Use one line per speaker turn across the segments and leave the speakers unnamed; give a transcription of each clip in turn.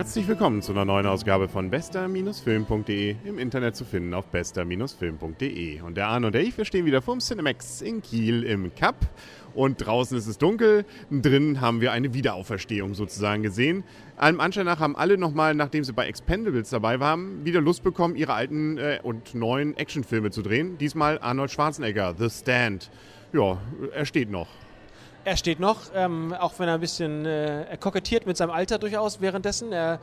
Herzlich willkommen zu einer neuen Ausgabe von bester-film.de, im Internet zu finden auf bester-film.de. Und der Arne und der ich, wir stehen wieder vom Cinemax in Kiel im Cup. Und draußen ist es dunkel, drin haben wir eine Wiederauferstehung sozusagen gesehen. Allem Anschein nach haben alle nochmal, nachdem sie bei Expendables dabei waren, wieder Lust bekommen, ihre alten äh, und neuen Actionfilme zu drehen. Diesmal Arnold Schwarzenegger, The Stand. Ja, er steht noch.
Er steht noch, ähm, auch wenn er ein bisschen äh, er kokettiert mit seinem Alter durchaus währenddessen. Er,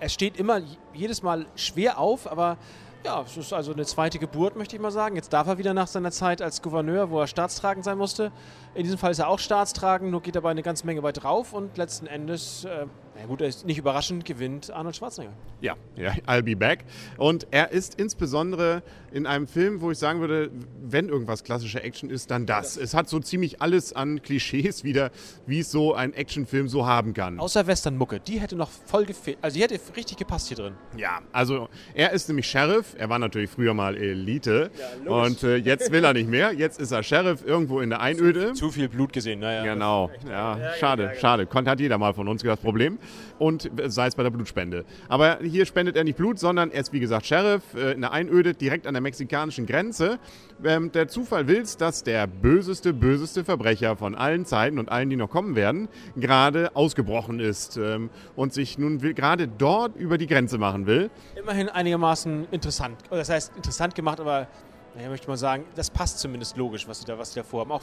er steht immer jedes Mal schwer auf, aber ja, es ist also eine zweite Geburt, möchte ich mal sagen. Jetzt darf er wieder nach seiner Zeit als Gouverneur, wo er staatstragend sein musste. In diesem Fall ist er auch staatstragend, nur geht er bei eine ganze Menge weit drauf und letzten Endes äh, na gut, er ist nicht überraschend, gewinnt Arnold Schwarzenegger.
Ja, ja, I'll be back. Und er ist insbesondere in einem Film, wo ich sagen würde, wenn irgendwas klassische Action ist, dann das. Es hat so ziemlich alles an Klischees wieder, wie es so ein Actionfilm so haben kann.
Außer Westernmucke, die hätte noch voll gefehlt. Also die hätte richtig gepasst hier drin.
Ja, also er ist nämlich Sheriff. Er war natürlich früher mal Elite. Ja, und äh, jetzt will er nicht mehr. Jetzt ist er Sheriff irgendwo in der Einöde.
Zu, zu viel Blut gesehen, naja.
Genau, ja, schade, schade. Konnte hat jeder mal von uns das Problem und sei es bei der Blutspende. Aber hier spendet er nicht Blut, sondern er ist wie gesagt Sheriff äh, in der Einöde direkt an der mexikanischen Grenze. Ähm, der Zufall will es, dass der böseste, böseste Verbrecher von allen Zeiten und allen, die noch kommen werden, gerade ausgebrochen ist ähm, und sich nun gerade dort über die Grenze machen will.
Immerhin einigermaßen interessant. Das heißt, interessant gemacht, aber naja, möchte mal sagen, das passt zumindest logisch, was sie da, was sie da vorhaben. Auch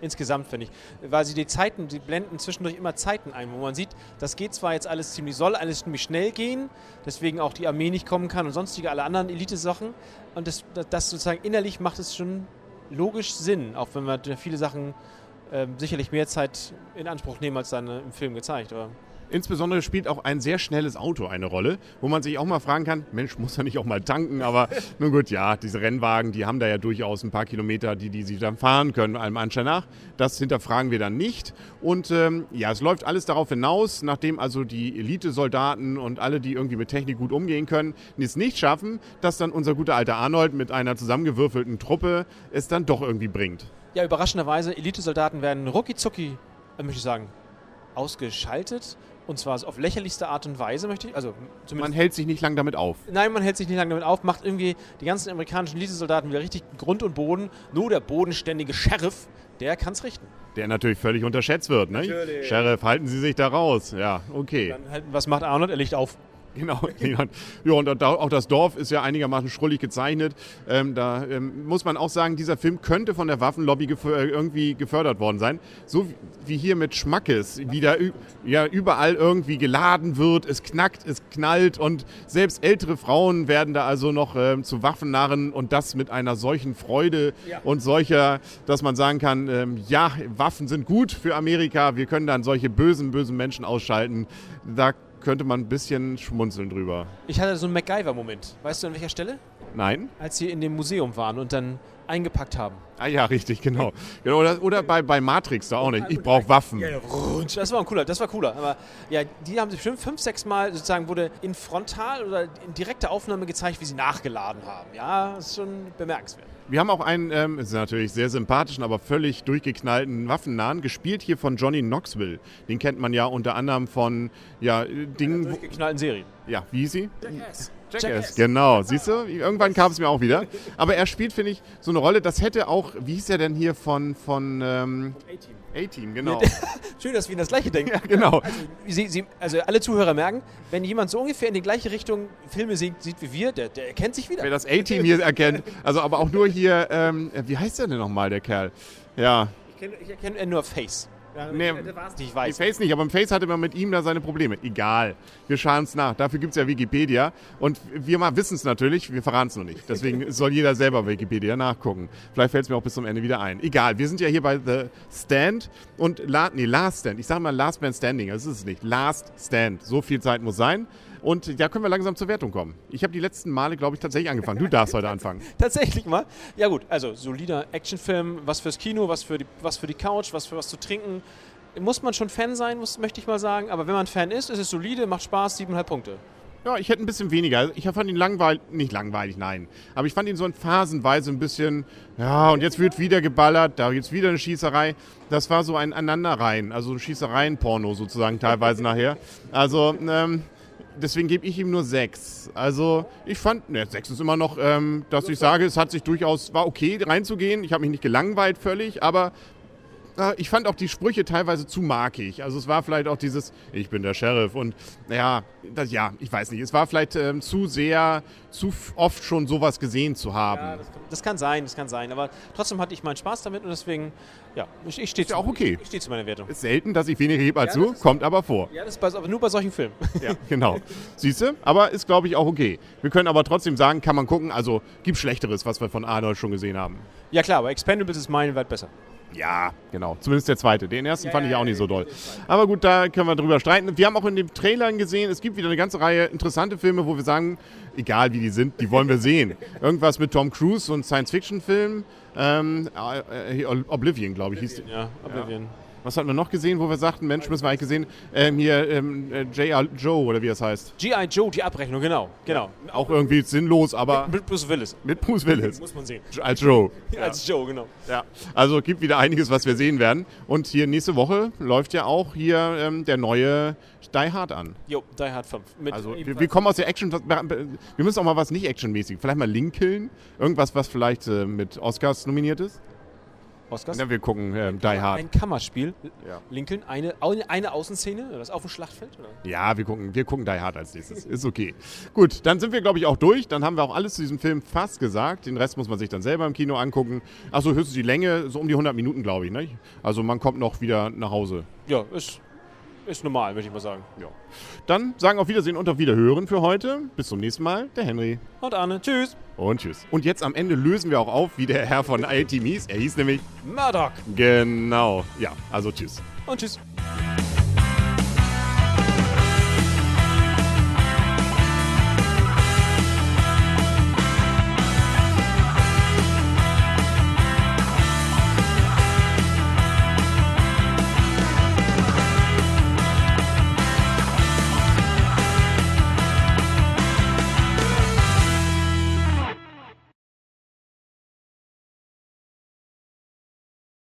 insgesamt, finde ich. Weil sie die Zeiten, sie blenden zwischendurch immer Zeiten ein, wo man sieht, das geht zwar jetzt alles ziemlich, soll alles ziemlich schnell gehen, deswegen auch die Armee nicht kommen kann und sonstige alle anderen Elite-Sachen. Und das, das sozusagen innerlich macht es schon logisch Sinn, auch wenn wir viele Sachen äh, sicherlich mehr Zeit in Anspruch nehmen als dann äh, im Film gezeigt. Aber
Insbesondere spielt auch ein sehr schnelles Auto eine Rolle, wo man sich auch mal fragen kann, Mensch, muss er nicht auch mal tanken? Aber nun gut, ja, diese Rennwagen, die haben da ja durchaus ein paar Kilometer, die, die sie dann fahren können, allem Anschein nach. Das hinterfragen wir dann nicht. Und ähm, ja, es läuft alles darauf hinaus, nachdem also die Elite-Soldaten und alle, die irgendwie mit Technik gut umgehen können, es nicht schaffen, dass dann unser guter alter Arnold mit einer zusammengewürfelten Truppe es dann doch irgendwie bringt.
Ja, überraschenderweise, Elite-Soldaten werden rucki zucki, äh, möchte ich sagen, ausgeschaltet und zwar auf lächerlichste Art und Weise, möchte ich. Also
man hält sich nicht lange damit auf.
Nein, man hält sich nicht lange damit auf, macht irgendwie die ganzen amerikanischen Elitesoldaten wieder richtig Grund und Boden. Nur der bodenständige Sheriff, der kann es richten.
Der natürlich völlig unterschätzt wird, ne? Natürlich. Sheriff, halten Sie sich da raus. Ja, okay.
Dann halt, was macht Arnold? Er legt auf.
Genau. ja, und auch das Dorf ist ja einigermaßen schrullig gezeichnet. Ähm, da ähm, muss man auch sagen, dieser Film könnte von der Waffenlobby gef äh, irgendwie gefördert worden sein. So wie hier mit Schmackes, wie da ja, überall irgendwie geladen wird, es knackt, es knallt und selbst ältere Frauen werden da also noch ähm, zu Waffennarren und das mit einer solchen Freude ja. und solcher, dass man sagen kann, ähm, ja, Waffen sind gut für Amerika, wir können dann solche bösen, bösen Menschen ausschalten. Da könnte man ein bisschen schmunzeln drüber.
Ich hatte so einen MacGyver-Moment. Weißt du an welcher Stelle?
Nein.
Als sie in dem Museum waren und dann eingepackt haben.
Ah ja, richtig, genau. genau oder, oder bei, bei Matrix da auch nicht. Ich brauche Waffen.
Das war ein cooler, das war cooler. Aber ja, die haben sich bestimmt fünf, sechs Mal sozusagen wurde in frontal oder in direkter Aufnahme gezeigt, wie sie nachgeladen haben. Ja, das ist schon bemerkenswert.
Wir haben auch einen, ähm, ist natürlich sehr sympathischen, aber völlig durchgeknallten Waffennahen, gespielt hier von Johnny Knoxville. Den kennt man ja unter anderem von ja, Dingen. Ja,
durchgeknallten Serien.
Ja, wie hieß sie?
Jackass.
Jackass, genau. Siehst du, irgendwann kam es mir auch wieder. Aber er spielt, finde ich, so eine Rolle, das hätte auch, wie hieß er denn hier von, von ähm, A-Team. A-Team, genau.
Schön, dass wir in das Gleiche denken.
Ja, genau.
Also, Sie, Sie, also, alle Zuhörer merken, wenn jemand so ungefähr in die gleiche Richtung Filme sieht, sieht wie wir, der, der erkennt sich wieder.
Wer das A-Team hier erkennt, also aber auch nur hier, ähm, wie heißt der denn nochmal, der Kerl? Ja.
Ich, erkenne nur Face.
Ja, nee, ich weiß. Face nicht, aber im Face hatte man mit ihm da seine Probleme. Egal. Wir schauen es nach. Dafür gibt es ja Wikipedia. Und wir mal wissen es natürlich, wir verraten es noch nicht. Deswegen soll jeder selber Wikipedia nachgucken. Vielleicht fällt es mir auch bis zum Ende wieder ein. Egal, wir sind ja hier bei The Stand und La nee, Last Stand. Ich sage mal Last Man Standing, das ist es nicht. Last Stand. So viel Zeit muss sein. Und da können wir langsam zur Wertung kommen. Ich habe die letzten Male, glaube ich, tatsächlich angefangen. Du darfst heute anfangen.
tatsächlich mal? Ja gut, also solider Actionfilm, was fürs Kino, was für die, was für die Couch, was für was zu trinken. Muss man schon Fan sein, muss, möchte ich mal sagen. Aber wenn man Fan ist, ist es solide, macht Spaß, 7,5 Punkte.
Ja, ich hätte ein bisschen weniger. Ich fand ihn langweilig, nicht langweilig, nein. Aber ich fand ihn so in phasenweise ein bisschen, ja, und jetzt wird wieder geballert, da gibt's wieder eine Schießerei. Das war so ein Aneinanderreihen, also ein Schießereien-Porno sozusagen teilweise nachher. Also, ähm, deswegen gebe ich ihm nur sechs. Also, ich fand, ne, sechs ist immer noch, ähm, dass ich sage, es hat sich durchaus, war okay reinzugehen. Ich habe mich nicht gelangweilt völlig, aber ich fand auch die Sprüche teilweise zu markig. Also es war vielleicht auch dieses, ich bin der Sheriff und naja, das, ja, ich weiß nicht. Es war vielleicht ähm, zu sehr, zu oft schon sowas gesehen zu haben.
Ja, das, kann, das kann sein, das kann sein. Aber trotzdem hatte ich meinen Spaß damit und deswegen, ja, ich, ich stehe
ja auch okay.
Ich, ich stehe zu meiner Wertung.
ist selten, dass ich weniger gebe als
Ja,
du, kommt aber vor.
Ja, das ist bei, aber nur bei solchen Filmen.
Ja, genau. Siehst du? Aber ist, glaube ich, auch okay. Wir können aber trotzdem sagen, kann man gucken, also gibt Schlechteres, was wir von Arnold schon gesehen haben.
ja klar, aber Expendables ist meilenweit besser.
Ja, genau. Zumindest der zweite. Den ersten
Ja,
fand ich
ja,
auch nicht
ja,
so
der
doll. Aber gut, da können wir drüber streiten. Wir haben auch in den Trailern gesehen, es gibt wieder eine ganze Reihe interessante Filme, wo wir sagen, egal wie die sind, die wollen wir sehen. Irgendwas mit Tom Cruise, ein Science-Fiction-Film. Ähm, äh, äh, Oblivion, glaube ich, hieß
Ja, Oblivion.
Was hatten wir noch gesehen, wo wir sagten, Mensch, müssen wir eigentlich gesehen, ähm, hier ähm, äh, J.R. Joe oder wie das heißt.
G.I. Joe, die Abrechnung, genau. genau.
Auch irgendwie sinnlos, aber
Mit Bruce Willis.
mit Bruce Willis
Muss man sehen.
als Joe.
Als Joe, genau.
Ja, also gibt wieder einiges, was wir sehen werden. Und hier nächste Woche läuft ja auch hier ähm, der neue Die Hard an.
Jo, Die Hard 5. Mit
Also wir, wir kommen aus der Action. Wir müssen auch mal was nicht actionmäßig. Vielleicht mal Lincoln. Irgendwas, was vielleicht äh, mit Oscars nominiert ist.
Oscars.
Ja, wir gucken ähm, Die Hard.
Ein Kammerspiel.
Ja.
Lincoln, eine, eine Außenszene, das auf dem Schlachtfeld? Oder?
Ja, wir gucken, wir gucken Die Hard als nächstes. Ist okay. Gut, dann sind wir, glaube ich, auch durch. Dann haben wir auch alles zu diesem Film fast gesagt. Den Rest muss man sich dann selber im Kino angucken. Achso, höchstens die Länge, so um die 100 Minuten, glaube ich. Ne? Also man kommt noch wieder nach Hause.
Ja, ist, ist normal, würde ich mal sagen.
Ja. Dann sagen auf Wiedersehen und auf Wiederhören für heute. Bis zum nächsten Mal, der Henry.
Und Arne, tschüss.
Und tschüss. Und jetzt am Ende lösen wir auch auf, wie der Herr von A-Team hieß. Er hieß nämlich
Murdoch.
genau. Ja, also tschüss.
Und tschüss.